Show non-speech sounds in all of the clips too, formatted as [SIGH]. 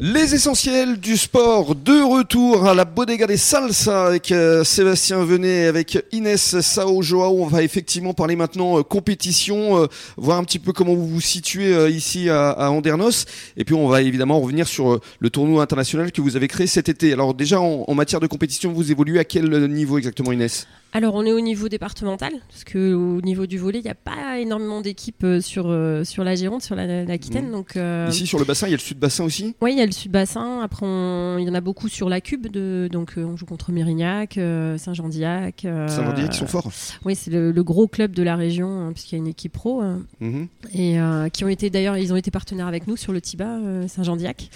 Les essentiels du sport, de retour à la Bodega des Salsa avec euh, Sébastien Venet, avec Inès Sao Joao. On va effectivement parler maintenant euh, compétition, euh, voir un petit peu comment vous vous situez ici à, Andernos. Et puis on va évidemment revenir sur le tournoi international que vous avez créé cet été. Alors déjà en matière de compétition, vous évoluez à quel niveau exactement Inès? Alors on est au niveau départemental, parce que au niveau du volet, il n'y a pas énormément d'équipes euh, sur, euh, sur la Gironde, sur la- l'Aquitaine. Mhm. Donc, euh, Ici sur le bassin, il y a le sud-bassin aussi oui, il y a le sud-bassin. Après, on- il y en a beaucoup sur la Cube. De, donc, on joue contre Mérignac, euh, Saint-Jean-d'Iac. euh, Saint-Jean-Dié qui sont forts. Oui, c'est le, le gros club de la région, hein, puisqu'il y a une équipe pro. hein, Mhm. et qui ont été d'ailleurs, ils ont été partenaires avec nous sur le Tiba Saint-Jean-d'Iac.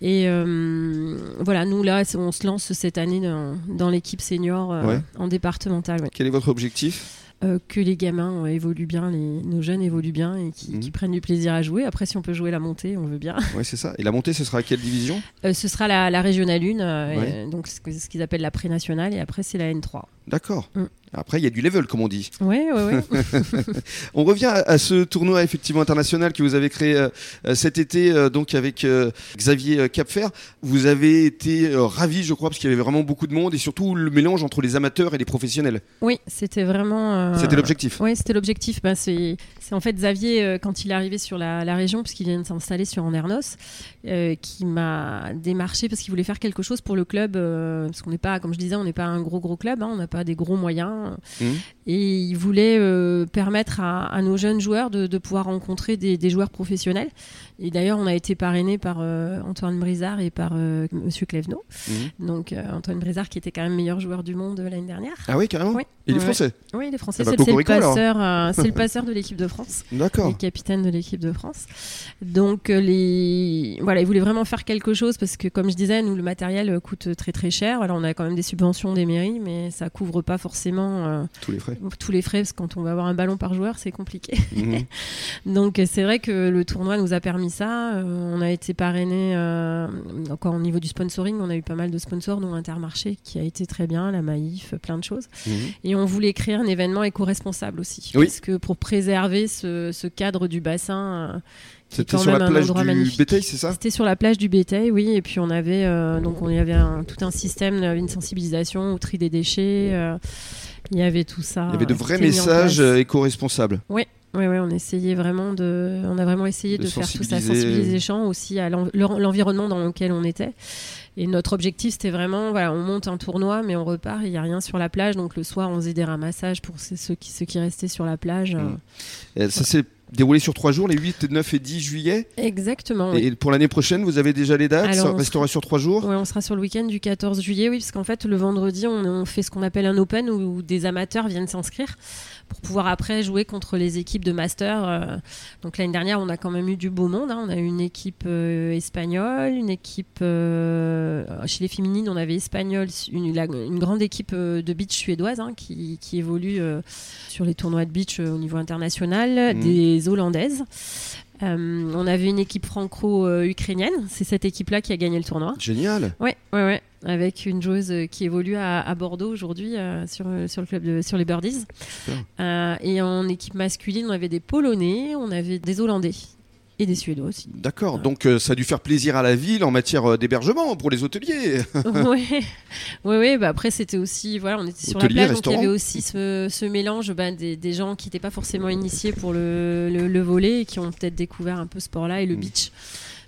Et euh, voilà, nous là, on se lance cette année dans, dans l'équipe senior euh, Ouais. en départemental. ouais. Quel est votre objectif? Euh, que les gamins évoluent bien, les, nos jeunes évoluent bien et qui, Mhm. prennent du plaisir à jouer. Après, si on peut jouer la montée, on veut bien. [LAUGHS] Ouais, c'est ça. Et la montée, ce sera à quelle division? Ce sera la, la régionale 1, euh, Ouais. et, donc ce ce qu'ils appellent la pré-nationale, et après c'est la N3. D'accord. Mm. Après, il y a du level, comme on dit. Ouais, ouais, ouais. [LAUGHS] On revient à, ce tournoi effectivement international que vous avez créé euh, euh, cet été, euh, donc avec Xavier Capfer. Vous avez été ravi, je crois, parce qu'il y avait vraiment beaucoup de monde et surtout le mélange entre les amateurs et les professionnels. oui, c'était vraiment. euh, C'était l'objectif. Oui, c'était l'objectif. Bah, c'est en fait Xavier, quand il est arrivé sur la, la région, puisqu'il vient de s'installer sur Andernos, euh, qui m'a démarché parce qu'il voulait faire quelque chose pour le club. euh, parce qu'on n'est pas, comme je disais, on n'est pas un gros gros club, hein, on n'a pas des gros moyens. Mhm. Et il voulait euh, permettre à, à nos jeunes joueurs de, de pouvoir rencontrer des, des joueurs professionnels. Et d'ailleurs, on a été parrainé par euh, Antoine Brizard et par euh, Monsieur Clevenot. Mhm. Donc euh, Antoine Brizard qui était quand même meilleur joueur du monde l'année dernière. Ah oui, carrément. Oui. Il est français. Oui, il est français. Ah bah, c'est le alors. passeur, c'est le [LAUGHS] passeur de l'équipe de France D'accord. et capitaine de l'équipe de France. Donc les voilà, il voulait vraiment faire quelque chose parce que comme je disais, nous le matériel coûte très très cher. Voilà, on a quand même des subventions des mairies, mais ça couvre pas forcément euh, Tous les frais. tous les frais parce que quand on va avoir un ballon par joueur, c'est compliqué. Mhm. [LAUGHS] Donc c'est vrai que le tournoi nous a permis ça. Euh, on a été parrainé euh, encore au niveau du sponsoring, on a eu pas mal de sponsors, dont Intermarché qui a été très bien, la Maïf, plein de choses. Mhm. Et on voulait créer un événement éco-responsable aussi. Oui. Parce que pour préserver ce, ce cadre du bassin, C'était sur la plage du magnifique. bétail, c'est ça C'était sur la plage du Bétail, oui. Et puis on avait euh, donc on y avait un- tout un système, une sensibilisation au tri des déchets. euh, il y avait tout ça. Il y avait de vrais messages euh, éco-responsables. Oui, oui, on essayait vraiment de, on a vraiment essayé De de, faire tout ça, sensibiliser. les gens aussi à l'en- l'en- l'environnement dans lequel on était. Et notre objectif, c'était vraiment, voilà, on monte un tournoi, mais on repart, il n'y a rien sur la plage. Donc le soir, on faisait des ramassages pour ceux qui, ceux qui restaient sur la plage. Mm. Euh, Ça s'est déroulé sur trois jours, les 8, 9 et 10 juillet. Exactement. oui. Et pour l'année prochaine, vous avez déjà les dates Alors, Ça on restera sur trois jours Ouais, on sera sur le week-end du 14 juillet, oui, parce qu'en fait, le vendredi, on, on fait ce qu'on appelle un open où, où des amateurs viennent s'inscrire pour pouvoir après jouer contre les équipes de master. euh. donc l'année dernière, on a quand même eu du beau monde. hein. On a eu une équipe euh, espagnole, une équipe euh, chez les féminines, on avait espagnol, une, la- une grande équipe de beach suédoise hein, qui, qui évolue euh, sur les tournois de beach au niveau international, des hollandaises. Euh, on avait une équipe franco-ukrainienne. C'est cette équipe-là qui a gagné le tournoi. Génial. Ouais, ouais, ouais. Avec une joueuse euh, qui évolue à, à Bordeaux aujourd'hui euh, sur, sur le club de, sur les Birdies. Euh, et en équipe masculine, on avait des Polonais, on avait des Hollandais et des Suédois aussi. D'accord, donc euh, ça a dû faire plaisir à la ville en matière euh, d'hébergement pour les hôteliers. [LAUGHS] ouais, ouais, ouais. Bah après, c'était aussi, voilà, on était sur Hôtelier, la plage, donc il y avait aussi ce, ce mélange bah, des, des gens qui n'étaient pas forcément initiés pour le, le, le volley et qui ont peut-être découvert un peu ce sport-là et le Mm. beach,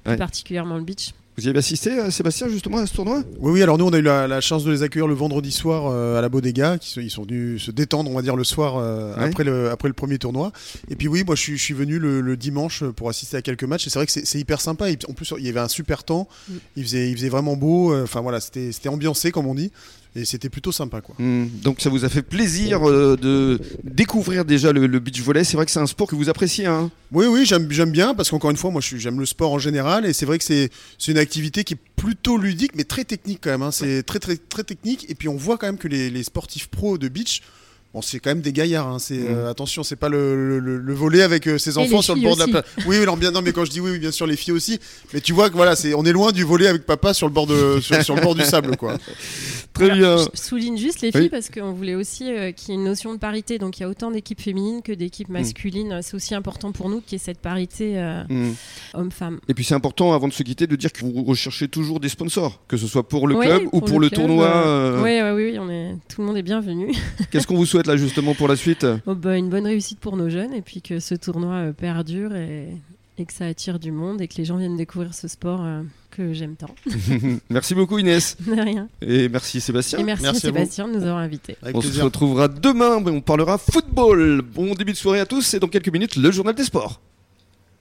plus Ouais. particulièrement le beach. Vous y avez assisté, euh, Sébastien, justement, à ce tournoi? Oui, oui, alors nous on a eu la, la chance de les accueillir le vendredi soir euh, à la Bodega, qui se- ils sont venus se détendre, on va dire, le soir euh, Ouais. après, le, après le premier tournoi. Et puis oui, moi je suis, je suis venu le, le dimanche pour assister à quelques matchs, et c'est vrai que c'est hyper sympa. Et en plus, il y avait un super temps, Mm. il, faisait, il faisait vraiment beau, enfin voilà, c'était ambiancé comme on dit, et c'était plutôt sympa quoi. Hmm, Donc ça vous a fait plaisir euh, de découvrir déjà le, le beach volley. C'est vrai que c'est un sport que vous appréciez. Hein Oui, oui, j'aime bien parce qu'encore une fois, moi, j'aime le sport en général et c'est vrai que c'est une activité qui est plutôt ludique, mais très technique quand même. hein. C'est très, très, très technique. Et puis, on voit quand même que les, les sportifs pros de beach, bon, c'est quand même des gaillards. hein. C'est Mhm. euh, attention, c'est pas le, le, le volet avec euh, ses enfants sur le bord de la plage. Oui, oui, non, bien, non, mais quand je dis oui, oui, bien sûr, les filles aussi. Mais tu vois que voilà, c'est on est loin du volet avec papa sur le bord de sur, sur le bord du sable, quoi. [LAUGHS] Très bien. Je souligne juste les filles parce qu'on voulait aussi euh, qu'il y ait une notion de parité. Donc il y a autant d'équipes féminines que d'équipes mm. masculines. C'est aussi important pour nous qu'il y ait cette parité euh, mm. homme-femme. Et puis c'est important avant de se quitter de dire que vous recherchez toujours des sponsors, que ce soit pour le club ou pour le, tournoi. Oui, oui, oui, on est... tout le monde est bienvenu. [LAUGHS] Qu'est-ce qu'on vous souhaite là justement pour la suite? Oh, bah, Une bonne réussite pour nos jeunes et puis que ce tournoi perdure et, et que ça attire du monde et que les gens viennent découvrir ce sport que j'aime tant. [LAUGHS] merci beaucoup Inès. De rien. Et merci Sébastien. Et merci, Sébastien de nous avoir invités. on se retrouvera demain, on parlera football. Bon début de soirée à tous et dans quelques minutes le journal des sports.